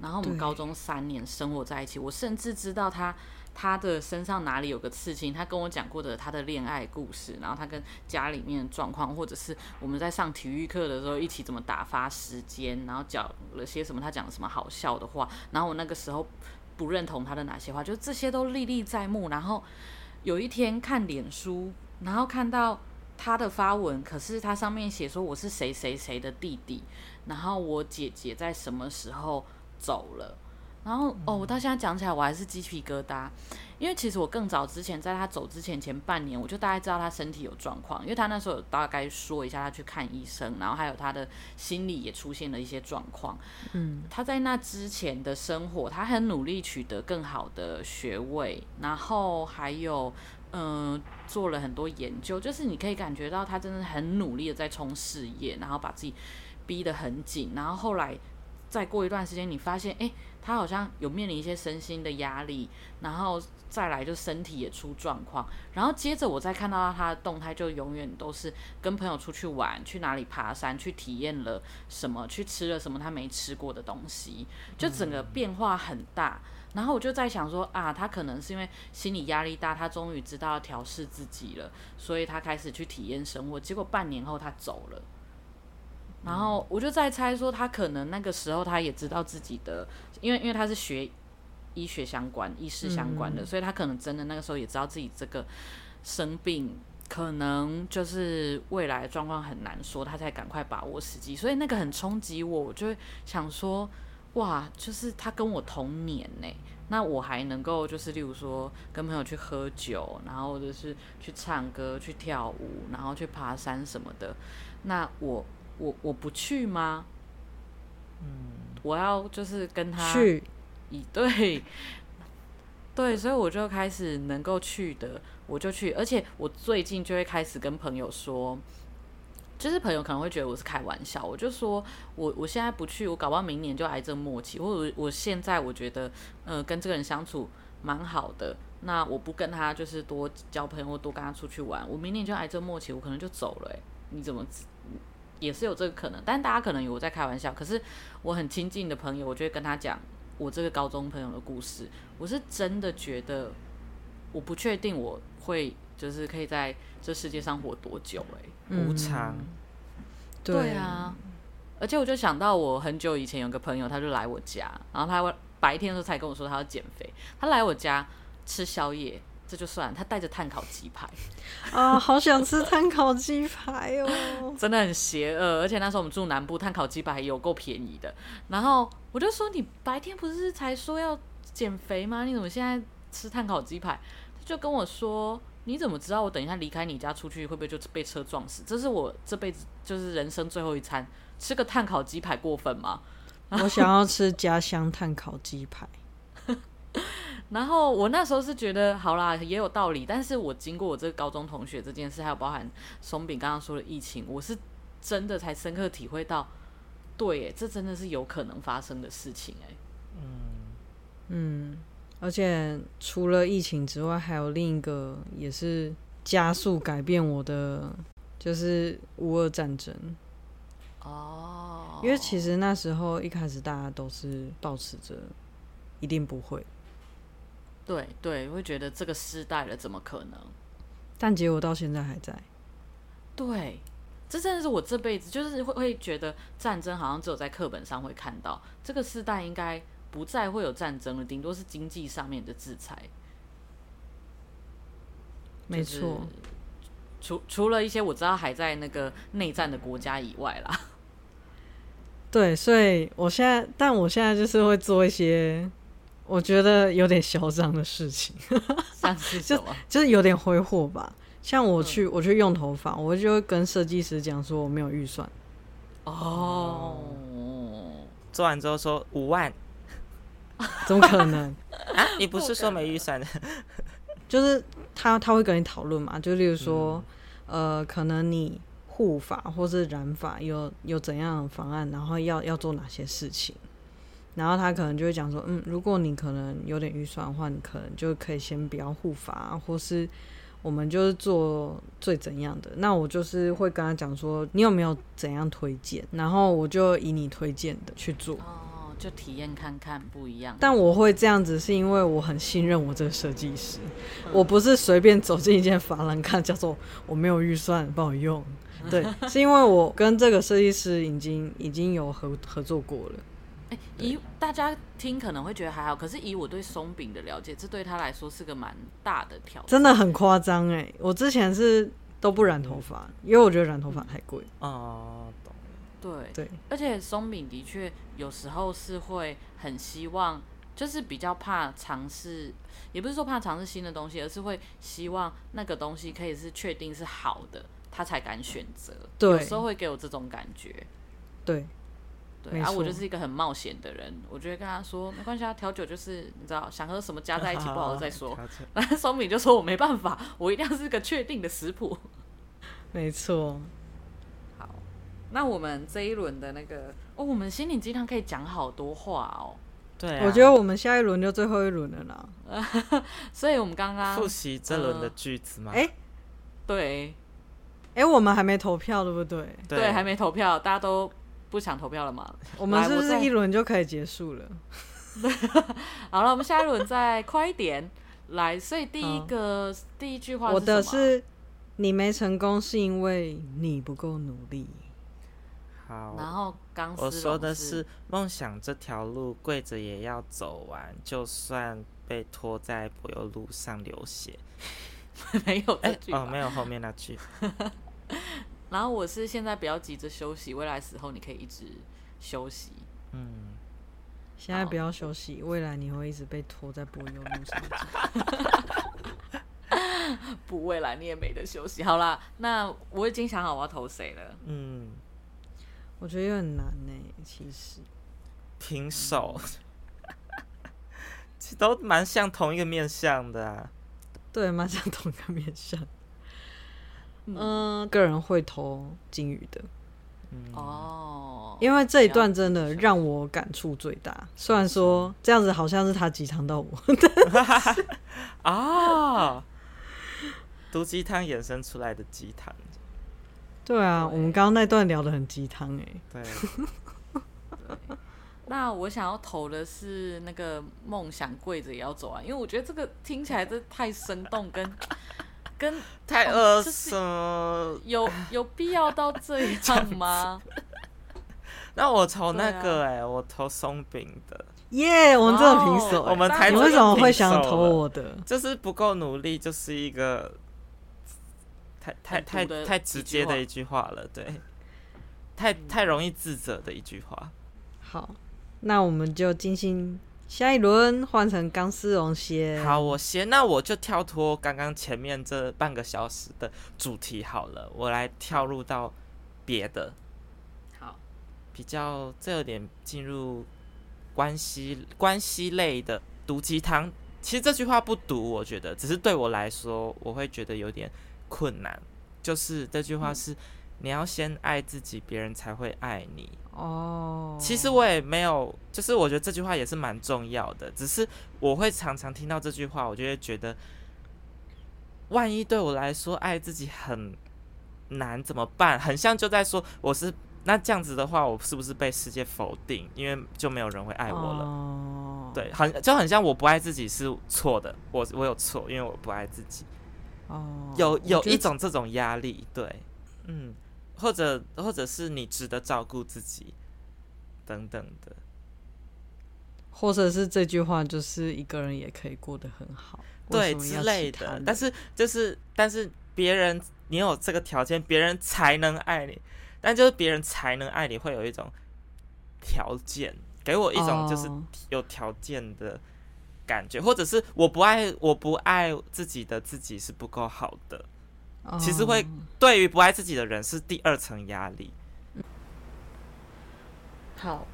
[SPEAKER 3] 然后我们高中三年生活在一起，我甚至知道他他的身上哪里有个刺青，他跟我讲过的他的恋爱故事，然后他跟家里面的状况，或者是我们在上体育课的时候一起怎么打发时间，然后讲了些什么，他讲了什么好笑的话，然后我那个时候不认同他的哪些话，就这些都历历在目。然后有一天看脸书，然后看到他的发文，可是他上面写说我是谁谁谁的弟弟，然后我姐姐在什么时候走了，然后哦，我到现在讲起来我还是鸡皮疙瘩，因为其实我更早之前在他走之前前半年，我就大概知道他身体有状况，因为他那时候有大概说一下他去看医生，然后还有他的心理也出现了一些状况。嗯，他在那之前的生活，他很努力取得更好的学位，然后还有嗯、呃、做了很多研究，就是你可以感觉到他真的很努力的在冲事业，然后把自己逼得很紧，然后后来。再过一段时间，你发现，诶，他好像有面临一些身心的压力，然后再来就身体也出状况，然后接着我再看到他的动态，就永远都是跟朋友出去玩，去哪里爬山，去体验了什么，去吃了什么他没吃过的东西，就整个变化很大。然后我就在想说，啊，他可能是因为心理压力大，他终于知道要调试自己了，所以他开始去体验生活。结果半年后他走了。然后我就在猜说，他可能那个时候他也知道自己的，因为因为他是学医学相关、医师相关的，所以他可能真的那个时候也知道自己这个生病可能就是未来的状况很难说，他才赶快把握时机。所以那个很冲击我，我就会想说，哇，就是他跟我同年呢，那我还能够就是例如说跟朋友去喝酒，然后或者是去唱歌、去跳舞，然后去爬山什么的，那我。我我不去吗？嗯，我要就是跟他
[SPEAKER 1] 去，
[SPEAKER 3] 以 对对，所以我就开始能够去的，我就去。而且我最近就会开始跟朋友说，就是朋友可能会觉得我是开玩笑，我就说我我现在不去，我搞不好明年就癌症末期，或者我现在我觉得呃跟这个人相处蛮好的，那我不跟他就是多交朋友或多跟他出去玩，我明年就癌症末期，我可能就走了。欸，你怎么？也是有这个可能，但大家可能以为我在开玩笑。可是我很亲近的朋友，我就会跟他讲我这个高中朋友的故事。我是真的觉得，我不确定我会就是可以在这世界上活多久，欸。哎，
[SPEAKER 2] 无常。
[SPEAKER 3] 对啊，而且我就想到我很久以前有个朋友，他就来我家，然后他白天的时候才跟我说他要减肥，他来我家吃宵夜。这就算他带着碳烤鸡排
[SPEAKER 1] 啊，好想吃碳烤鸡排哦！
[SPEAKER 3] 真的很邪恶，而且那时候我们住南部，碳烤鸡排还有够便宜的。然后我就说：“你白天不是才说要减肥吗？你怎么现在吃碳烤鸡排？”他就跟我说：“你怎么知道我等一下离开你家出去会不会就被车撞死？这是我这辈子就是人生最后一餐，吃个碳烤鸡排过分吗？”
[SPEAKER 1] 我想要吃家乡碳烤鸡排。
[SPEAKER 3] 然后我那时候是觉得，好啦，也有道理。但是我经过我这个高中同学这件事，还有包含松饼刚刚说的疫情，我是真的才深刻体会到，对，哎，这真的是有可能发生的事情，哎，
[SPEAKER 1] 嗯嗯，而且除了疫情之外，还有另一个也是加速改变我的，就是乌俄战争。
[SPEAKER 3] 哦，
[SPEAKER 1] 因为其实那时候一开始大家都是保持着一定不会。
[SPEAKER 3] 对对，会觉得这个时代了，怎么可能？
[SPEAKER 1] 但结果到现在还在。
[SPEAKER 3] 对，这真的是我这辈子就是会会觉得战争好像只有在课本上会看到，这个时代应该不再会有战争了，顶多是经济上面的制裁。
[SPEAKER 1] 没错，
[SPEAKER 3] 除除了一些我知道还在那个内战的国家以外啦。
[SPEAKER 1] 对，所以我现在，但我现在就是会做一些。我觉得有点嚣张的事情，
[SPEAKER 3] 像是 什么？
[SPEAKER 1] 就就是有点挥霍吧。像我去，嗯、我去用头发，我就会跟设计师讲说我没有预算。
[SPEAKER 3] 哦，
[SPEAKER 2] 做完之后说五万，
[SPEAKER 1] 怎么可能
[SPEAKER 2] 啊？你不是说没预算的？
[SPEAKER 1] 就是他他会跟你讨论嘛，就例如说，嗯、呃，可能你护发或是染发有有怎样的方案，然后要要做哪些事情。然后他可能就会讲说，嗯，如果你可能有点预算的话，你可能就可以先不要护发，或是我们就是做最怎样的。那我就是会跟他讲说，你有没有怎样推荐，然后我就以你推荐的去做。
[SPEAKER 3] 哦，就体验看看不一样。
[SPEAKER 1] 但我会这样子，是因为我很信任我这个设计师，嗯、我不是随便走进一间法兰看，叫做我没有预算，帮我用。对，是因为我跟这个设计师已经已经有合合作过了。
[SPEAKER 3] 欸、以大家听可能会觉得还好，可是以我对松饼的了解，这对他来说是个蛮大的挑战，
[SPEAKER 1] 真的很夸张哎！我之前是都不染头发，嗯、因为我觉得染头发太贵。
[SPEAKER 2] 哦，懂。
[SPEAKER 3] 对
[SPEAKER 1] 对，
[SPEAKER 3] 而且松饼的确有时候是会很希望，就是比较怕尝试，也不是说怕尝试新的东西，而是会希望那个东西可以是确定是好的，他才敢选择。
[SPEAKER 1] 对，
[SPEAKER 3] 有时候会给我这种感觉。
[SPEAKER 1] 对。
[SPEAKER 3] 对，然后、啊、我就是一个很冒险的人，我就会跟他说没关系啊，调酒就是你知道，想喝什么加在一起不好喝再说。然后松敏就说我没办法，我一定要是个确定的食谱。
[SPEAKER 1] 没错。
[SPEAKER 3] 好，那我们这一轮的那个哦，我们心灵鸡汤可以讲好多话哦。
[SPEAKER 2] 对、啊，
[SPEAKER 1] 我觉得我们下一轮就最后一轮了啦。
[SPEAKER 3] 所以我们刚刚
[SPEAKER 2] 复习这轮的句子吗？
[SPEAKER 1] 哎、呃，
[SPEAKER 3] 对，哎，
[SPEAKER 1] 我们还没投票对不对？
[SPEAKER 2] 对，
[SPEAKER 3] 对，还没投票，大家都。不想投票了吗？
[SPEAKER 1] 我们是不是一轮就可以结束了？
[SPEAKER 3] 好了，我们下一轮再快一点来。所以第一个第一句话，
[SPEAKER 1] 我的是你没成功是因为你不够努力。
[SPEAKER 2] 好，
[SPEAKER 3] 然后刚
[SPEAKER 2] 我说的是梦想这条路跪着也要走完，就算被拖在柏油路上流血。
[SPEAKER 3] 没有这句、
[SPEAKER 2] 欸、哦，没有后面那句。
[SPEAKER 3] 然后我是现在不要急着休息，未来时候你可以一直休息。
[SPEAKER 2] 嗯，
[SPEAKER 1] 现在不要休息，未来你会一直被拖在柏油路上。
[SPEAKER 3] 不，未来你也没得休息。好啦，那我已经想好我要投谁了。
[SPEAKER 2] 嗯，
[SPEAKER 1] 我觉得有点难呢，其实。
[SPEAKER 2] 平手，其实都蛮像同一个面相的啊。
[SPEAKER 1] 对，蛮像同一个面相。嗯，个人会投金鱼的，
[SPEAKER 3] 哦，
[SPEAKER 1] 因为这一段真的让我感触最大。虽然说这样子好像是他鸡汤到我，
[SPEAKER 2] 啊，毒鸡汤衍生出来的鸡汤，
[SPEAKER 1] 对啊，我们刚刚那段聊得很鸡汤哎，
[SPEAKER 2] 对。
[SPEAKER 3] 那我想要投的是那个梦想跪着也要走啊，因为我觉得这个听起来这太生动跟。跟
[SPEAKER 2] 太恶心了，
[SPEAKER 3] 有有必要到这样吗？
[SPEAKER 2] 那我投那个哎、欸，啊、我投松饼的。
[SPEAKER 1] 耶，yeah, 我们真的平手、欸。
[SPEAKER 2] Oh, 我们才
[SPEAKER 1] 你为什么会想投我的？
[SPEAKER 2] 就是不够努力，就是一个太太太太直接的一句话了，对，太太容易自责的一句话。
[SPEAKER 1] 好，那我们就进行。下一轮换成钢丝绒鞋。
[SPEAKER 2] 好，我先，那我就跳脱刚刚前面这半个小时的主题好了，我来跳入到别的。
[SPEAKER 3] 好，
[SPEAKER 2] 比较这有点进入关系关系类的毒鸡汤。其实这句话不毒，我觉得只是对我来说，我会觉得有点困难。就是这句话是，你要先爱自己，别人才会爱你。
[SPEAKER 1] 哦，
[SPEAKER 2] 其实我也没有，就是我觉得这句话也是蛮重要的。只是我会常常听到这句话，我就会觉得，万一对我来说爱自己很难怎么办？很像就在说我是那这样子的话，我是不是被世界否定？因为就没有人会爱我了。
[SPEAKER 1] 哦，
[SPEAKER 2] 对，很就很像我不爱自己是错的，我我有错，因为我不爱自己。
[SPEAKER 1] 哦，
[SPEAKER 2] 有有一种这种压力，对，嗯。或者，或者是你值得照顾自己，等等的，
[SPEAKER 1] 或者是这句话就是一个人也可以过得很好，
[SPEAKER 2] 对之类的。但是就是，但是别人你有这个条件，别人才能爱你。但就是别人才能爱你，会有一种条件，给我一种就是有条件的感觉，或者是我不爱我不爱自己的自己是不够好的。其实会对于不爱自己的人是第二层压力。
[SPEAKER 3] 好，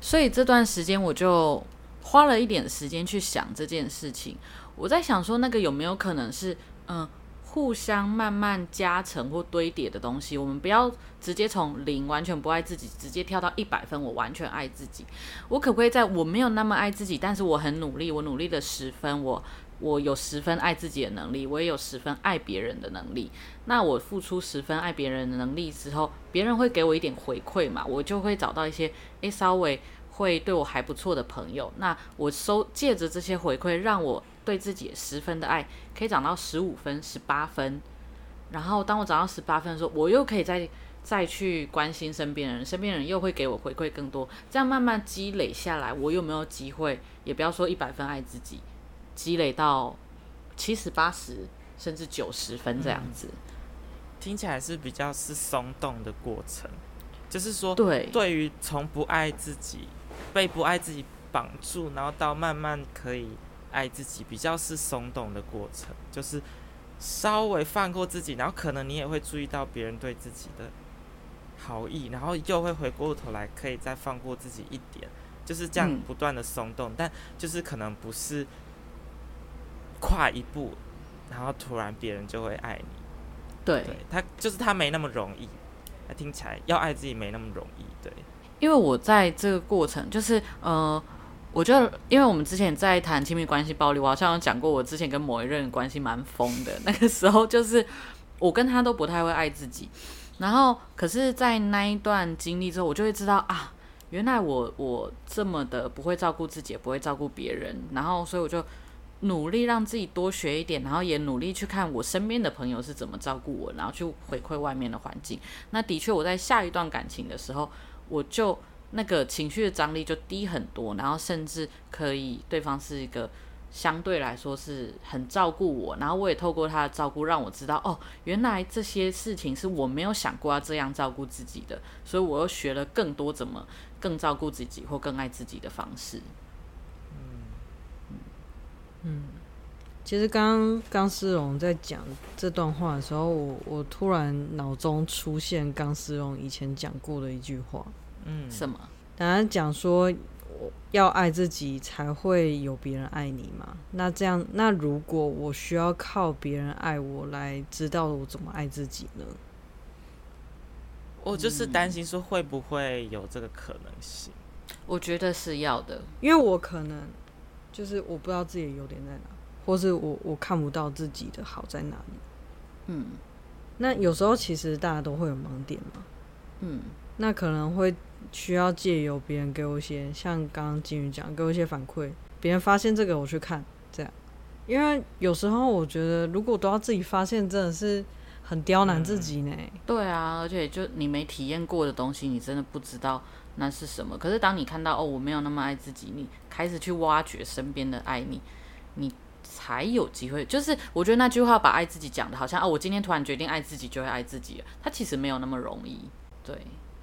[SPEAKER 3] 所以这段时间我就花了一点时间去想这件事情。我在想说，那个有没有可能是嗯，互相慢慢加成或堆叠的东西？我们不要直接从零完全不爱自己，直接跳到一百分，我完全爱自己。我可不可以在我没有那么爱自己，但是我很努力，我努力了十分，我。我有十分爱自己的能力，我也有十分爱别人的能力。那我付出十分爱别人的能力之后，别人会给我一点回馈嘛？我就会找到一些诶，稍微会对我还不错的朋友。那我收借着这些回馈，让我对自己十分的爱可以涨到十五分、十八分。然后当我涨到十八分的时候，我又可以再再去关心身边人，身边人又会给我回馈更多。这样慢慢积累下来，我有没有机会？也不要说一百分爱自己。积累到七十八十甚至九十分这样子，嗯，
[SPEAKER 2] 听起来是比较是松动的过程。就是说，
[SPEAKER 3] 对，
[SPEAKER 2] 对于从不爱自己，被不爱自己绑住，然后到慢慢可以爱自己，比较是松动的过程。就是稍微放过自己，然后可能你也会注意到别人对自己的好意，然后又会回过头来，可以再放过自己一点，就是这样不断的松动，嗯，但就是可能不是。跨一步，然后突然别人就会爱你。
[SPEAKER 3] 对，
[SPEAKER 2] 对他就是他没那么容易，他听起来要爱自己没那么容易。对，
[SPEAKER 3] 因为我在这个过程，就是呃，我觉得，因为我们之前在谈亲密关系暴力，我好像有讲过，我之前跟某一任关系蛮疯的。那个时候，就是我跟他都不太会爱自己。然后，可是，在那一段经历之后，我就会知道啊，原来我我这么的不会照顾自己，也不会照顾别人。然后，所以我就。努力让自己多学一点，然后也努力去看我身边的朋友是怎么照顾我，然后去回馈外面的环境。那的确，我在下一段感情的时候，我就那个情绪的张力就低很多，然后甚至可以对方是一个相对来说是很照顾我，然后我也透过他的照顾让我知道，哦，原来这些事情是我没有想过要这样照顾自己的，所以我又学了更多怎么更照顾自己或更爱自己的方式。
[SPEAKER 1] 嗯，其实刚刚钢丝绒在讲这段话的时候，我我突然脑中出现刚思荣以前讲过的一句话，
[SPEAKER 2] 嗯，
[SPEAKER 3] 什么？
[SPEAKER 1] 当然讲说要爱自己才会有别人爱你嘛。那这样，那如果我需要靠别人爱我来知道我怎么爱自己呢？
[SPEAKER 2] 我就是担心说会不会有这个可能性？
[SPEAKER 3] 我觉得是要的，
[SPEAKER 1] 因为我可能。就是我不知道自己的优点在哪，或是我我看不到自己的好在哪里。
[SPEAKER 3] 嗯，
[SPEAKER 1] 那有时候其实大家都会有盲点嘛。
[SPEAKER 3] 嗯，
[SPEAKER 1] 那可能会需要借由别人给我一些，像刚刚金鱼讲，给我一些反馈。别人发现这个，我去看这样。因为有时候我觉得，如果都要自己发现，真的是很刁难自己呢。
[SPEAKER 3] 嗯，对啊，而且就你没体验过的东西，你真的不知道。那是什么？可是当你看到哦，我没有那么爱自己，你开始去挖掘身边的爱你，你才有机会。就是我觉得那句话把爱自己讲的好像哦，我今天突然决定爱自己就会爱自己了，它其实没有那么容易。对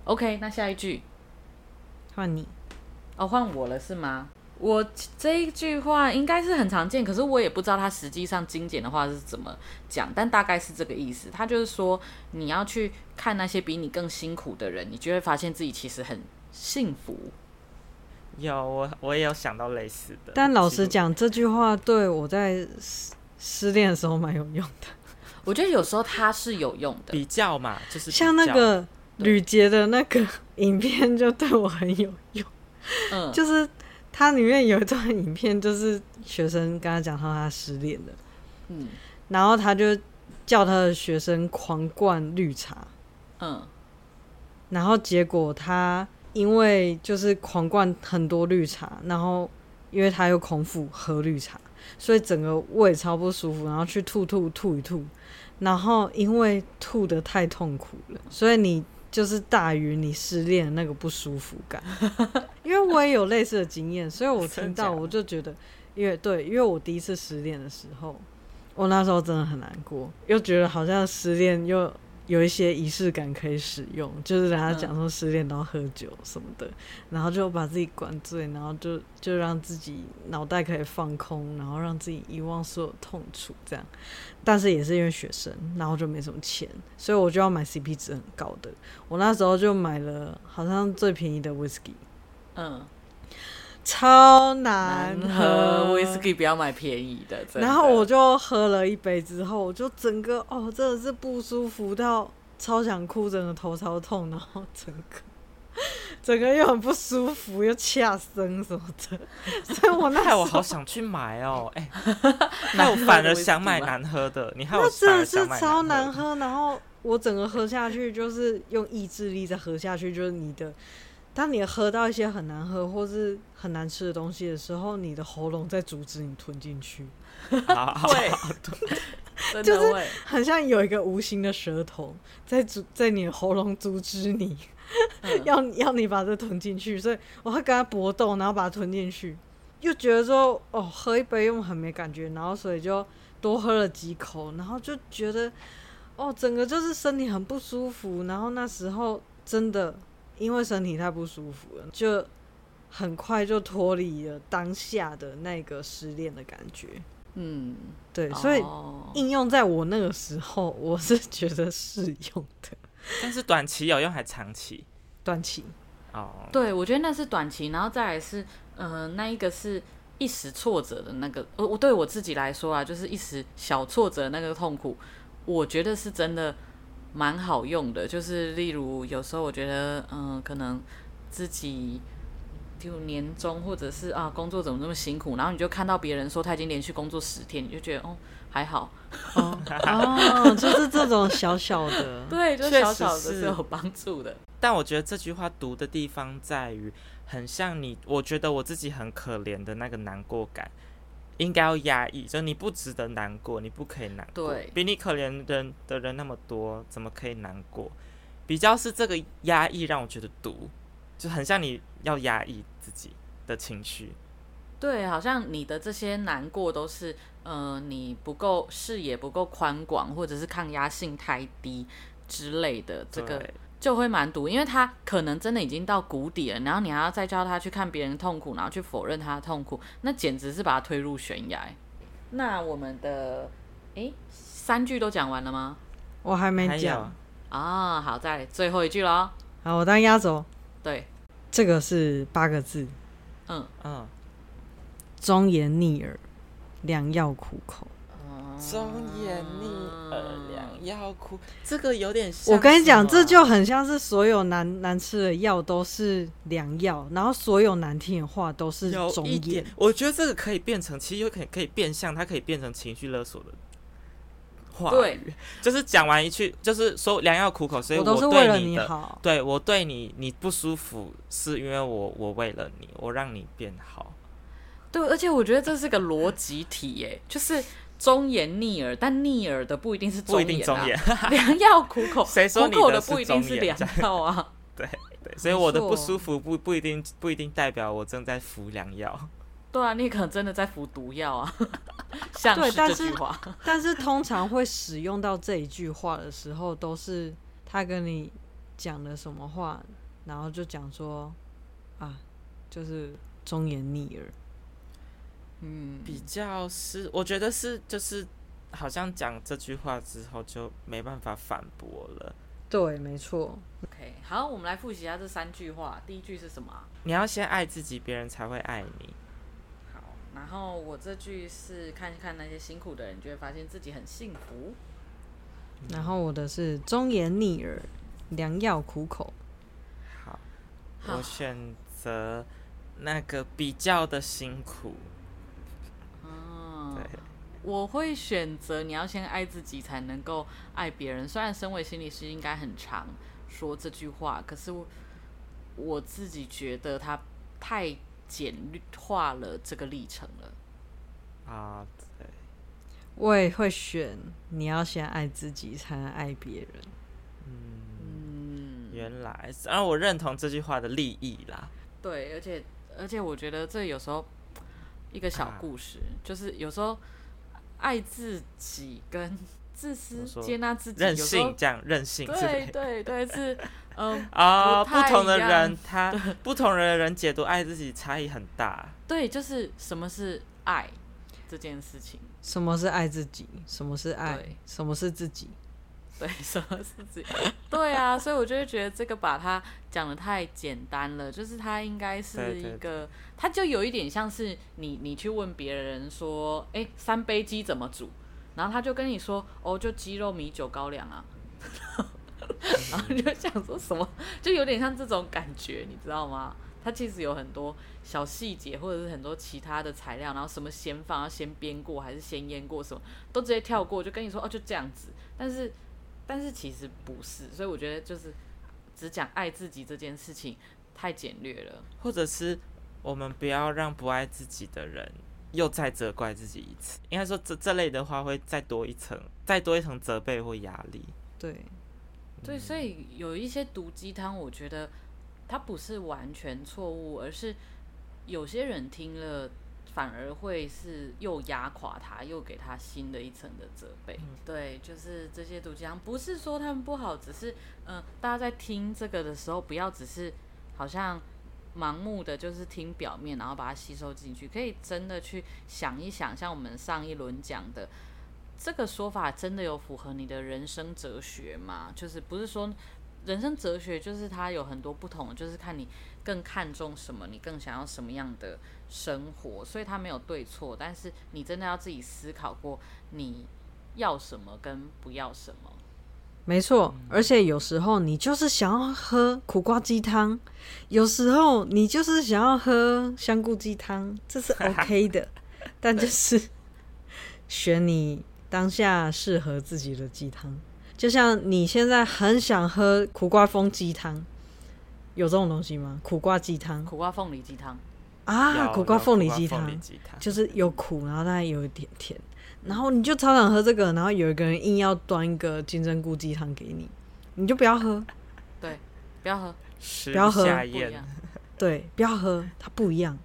[SPEAKER 3] ，OK，那下一句
[SPEAKER 1] 换你
[SPEAKER 3] 哦，换我了是吗？我这一句话应该是很常见，可是我也不知道它实际上精简的话是怎么讲，但大概是这个意思。他就是说，你要去看那些比你更辛苦的人，你就会发现自己其实很幸福。
[SPEAKER 2] 有我，我也有想到类似的。
[SPEAKER 1] 但老实讲，这句话对我在失失恋的时候蛮有用的。
[SPEAKER 3] 我觉得有时候它是有用的，
[SPEAKER 2] 比较嘛，就是
[SPEAKER 1] 像那个吕杰的那个影片，就对我很有用。嗯，就是。它里面有一段影片，就是学生跟他讲到他失恋了，嗯，然后他就叫他的学生狂灌绿茶，嗯，然后结果他因为就是狂灌很多绿茶，然后因为他又空腹喝绿茶，所以整个胃超不舒服，然后去吐吐吐一吐，然后因为吐的太痛苦了，所以你。就是大于你失恋的那个不舒服感，因为我也有类似的经验，所以我听到我就觉得，因为对，因为我第一次失恋的时候，我那时候真的很难过，又觉得好像失恋又。有一些仪式感可以使用，就是人家讲说十点都要喝酒什么的，嗯、然后就把自己灌醉，然后就就让自己脑袋可以放空，然后让自己遗忘所有痛楚，这样。但是也是因为学生，然后就没什么钱，所以我就要买 CP 值很高的。我那时候就买了好像最便宜的 whisky，嗯。超难喝，
[SPEAKER 3] 威士忌不要买便宜的。
[SPEAKER 1] 然后我就喝了一杯之后，我就整个哦，真的是不舒服到超想哭，整个头超痛，然后整个 整个又很不舒服，又呛声什么的。所以我那
[SPEAKER 2] 害我好想去买哦，哎、欸，那我反而想买难喝的。你害我真的
[SPEAKER 1] 是超难喝，然后我整个喝下去就是用意志力在喝下去，就是你的。当你喝到一些很难喝或是很难吃的东西的时候，你的喉咙在阻止你吞进去，
[SPEAKER 3] 对，
[SPEAKER 1] 就是很像有一个无形的舌头在阻在你的喉咙阻止你，嗯、要要你把这吞进去，所以我会跟他搏斗，然后把它吞进去，又觉得说哦，喝一杯又很没感觉，然后所以就多喝了几口，然后就觉得哦，整个就是身体很不舒服，然后那时候真的。因为身体太不舒服了，就很快就脱离了当下的那个失恋的感觉。嗯，对，所以应用在我那个时候，我是觉得适用的。
[SPEAKER 2] 但是短期有用还长期？
[SPEAKER 1] 短期。
[SPEAKER 3] 哦，对，我觉得那是短期，然后再来是，嗯、呃，那一个是一时挫折的那个。我我对我自己来说啊，就是一时小挫折的那个痛苦，我觉得是真的。蛮好用的，就是例如有时候我觉得，嗯、呃，可能自己就年终或者是啊工作怎么那么辛苦，然后你就看到别人说他已经连续工作十天，你就觉得哦还好，
[SPEAKER 1] 哦，哦就是这种小小的，
[SPEAKER 3] 对，就小小的是有帮助的。
[SPEAKER 2] 但我觉得这句话读的地方在于，很像你，我觉得我自己很可怜的那个难过感。应该要压抑，就你不值得难过，你不可以难过。
[SPEAKER 3] 对，
[SPEAKER 2] 比你可怜人的人那么多，怎么可以难过？比较是这个压抑让我觉得毒，就很像你要压抑自己的情绪。
[SPEAKER 3] 对，好像你的这些难过都是，呃，你不够视野不够宽广，或者是抗压性太低之类的这个。就会蛮毒，因为他可能真的已经到谷底了，然后你还要再叫他去看别人痛苦，然后去否认他的痛苦，那简直是把他推入悬崖。那我们的诶三句都讲完了吗？
[SPEAKER 1] 我还没讲
[SPEAKER 3] 啊。好，再最后一句喽。
[SPEAKER 1] 好，我当压轴。
[SPEAKER 3] 对，
[SPEAKER 1] 这个是八个字。嗯嗯，忠言逆耳，良药苦口。
[SPEAKER 2] 忠言逆耳，良药苦，这个有点像。
[SPEAKER 1] 我跟你讲，这就很像是所有难难吃的药都是良药，然后所有难听的话都是忠言。
[SPEAKER 2] 我觉得这个可以变成，其实有可以可以变相，它可以变成情绪勒索的话语。
[SPEAKER 3] 对，
[SPEAKER 2] 就是讲完一句，就是说良药苦口，所以我
[SPEAKER 1] 都是为了你好。
[SPEAKER 2] 对，我对你你不舒服，是因为我我为了你，我让你变好。
[SPEAKER 3] 对，而且我觉得这是个逻辑题，耶，就是。忠言逆耳，但逆耳的不一定是忠言啊。良药 苦口，
[SPEAKER 2] 谁说你
[SPEAKER 3] 口的不一定是良药啊。
[SPEAKER 2] 对对，所以我的不舒服不不一定不一定代表我正在服良药。
[SPEAKER 3] 对啊，你可能真的在服毒药啊。像是这句话。
[SPEAKER 1] 对，但是但是通常会使用到这一句话的时候，都是他跟你讲了什么话，然后就讲说啊，就是忠言逆耳。
[SPEAKER 3] 嗯，
[SPEAKER 2] 比较是，我觉得是，就是好像讲这句话之后就没办法反驳了。
[SPEAKER 1] 对，没错。
[SPEAKER 3] OK，好，我们来复习一下这三句话。第一句是什么？
[SPEAKER 2] 你要先爱自己，别人才会爱你。
[SPEAKER 3] 好，然后我这句是看看那些辛苦的人，就会发现自己很幸福。
[SPEAKER 1] 然后我的是忠言逆耳，良药苦口。
[SPEAKER 2] 好，我选择那个比较的辛苦。
[SPEAKER 3] 我会选择你要先爱自己，才能够爱别人。虽然身为心理师，应该很常说这句话，可是我我自己觉得它太简化了这个历程了。
[SPEAKER 2] 啊。
[SPEAKER 1] 对我也会选，你要先爱自己，才能爱别人。
[SPEAKER 2] 嗯，原来，然后我认同这句话的立意啦。
[SPEAKER 3] 对，而且而且我觉得这有时候一个小故事，啊、就是有时候爱自己跟自私、接纳自己，
[SPEAKER 2] 任性这样任性，
[SPEAKER 3] 对对对，是嗯
[SPEAKER 2] 啊，不同的人 他不同的人解读爱自己差异很大。
[SPEAKER 3] 对，就是什么是爱这件事情。
[SPEAKER 1] 什么是爱自己？什么是
[SPEAKER 3] 爱？
[SPEAKER 1] 什么是自己？
[SPEAKER 3] 对，什么是自己？对啊，所以我就会觉得这个把它讲的太简单了，就是它应该是一个，它就有一点像是你你去问别人说，哎，三杯鸡怎么煮？然后他就跟你说，哦，就鸡肉米酒高粱啊，然后你就想说什么，就有点像这种感觉，你知道吗？它其实有很多小细节，或者是很多其他的材料，然后什么先放，要先煸过还是先腌过，什么都直接跳过，就跟你说哦，就这样子。但是，但是其实不是，所以我觉得就是只讲爱自己这件事情太简略了，
[SPEAKER 2] 或者是我们不要让不爱自己的人又再责怪自己一次。应该说这这类的话会再多一层，再多一层责备或压力。
[SPEAKER 1] 对，
[SPEAKER 3] 嗯、对，所以有一些毒鸡汤，我觉得。它不是完全错误，而是有些人听了反而会是又压垮他，又给他新的一层的责备。嗯、对，就是这些毒鸡汤，不是说他们不好，只是嗯、呃，大家在听这个的时候，不要只是好像盲目的就是听表面，然后把它吸收进去，可以真的去想一想，像我们上一轮讲的这个说法，真的有符合你的人生哲学吗？就是不是说。人生哲学就是它有很多不同，就是看你更看重什么，你更想要什么样的生活，所以它没有对错，但是你真的要自己思考过你要什么跟不要什么。
[SPEAKER 1] 没错，而且有时候你就是想要喝苦瓜鸡汤，有时候你就是想要喝香菇鸡汤，这是 OK 的，但就是选你当下适合自己的鸡汤。就像你现在很想喝苦瓜风鸡汤，有这种东西吗？苦瓜鸡汤、
[SPEAKER 3] 苦瓜凤梨鸡汤
[SPEAKER 1] 啊，苦瓜凤梨鸡汤。就是有苦，然后它有一点甜，然后你就超想喝这个，然后有一个人硬要端一个金针菇鸡汤给你，你就不要喝，
[SPEAKER 3] 对，不要喝，
[SPEAKER 1] 不要喝，对，不要喝，它不一样。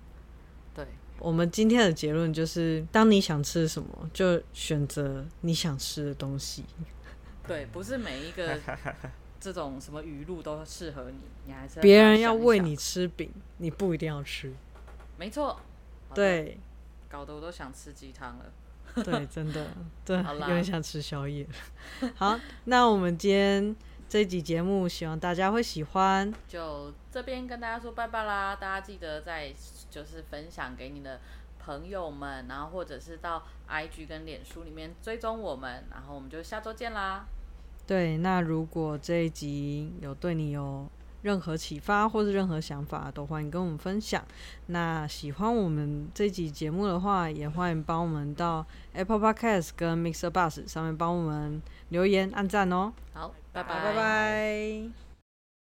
[SPEAKER 3] 对，
[SPEAKER 1] 我们今天的结论就是，当你想吃什么，就选择你想吃的东西。
[SPEAKER 3] 对，不是每一个这种什么语录都适合你，你还是
[SPEAKER 1] 别人要喂你吃饼，你不一定要吃。
[SPEAKER 3] 没错，
[SPEAKER 1] 对，
[SPEAKER 3] 搞得我都想吃鸡汤了。
[SPEAKER 1] 对，真的，对，有点想吃宵夜。好，那我们今天这一集节目，希望大家会喜欢。
[SPEAKER 3] 就这边跟大家说拜拜啦，大家记得在就是分享给你的朋友们，然后或者是到 IG 跟脸书里面追踪我们，然后我们就下周见啦。
[SPEAKER 1] 对，那如果这一集有对你有任何启发或是任何想法，都欢迎跟我们分享。那喜欢我们这集节目的话，也欢迎帮我们到 Apple Podcast 跟 Mixer Bus 上面帮我们留言、按赞哦。
[SPEAKER 3] 好，拜拜，
[SPEAKER 1] 拜拜。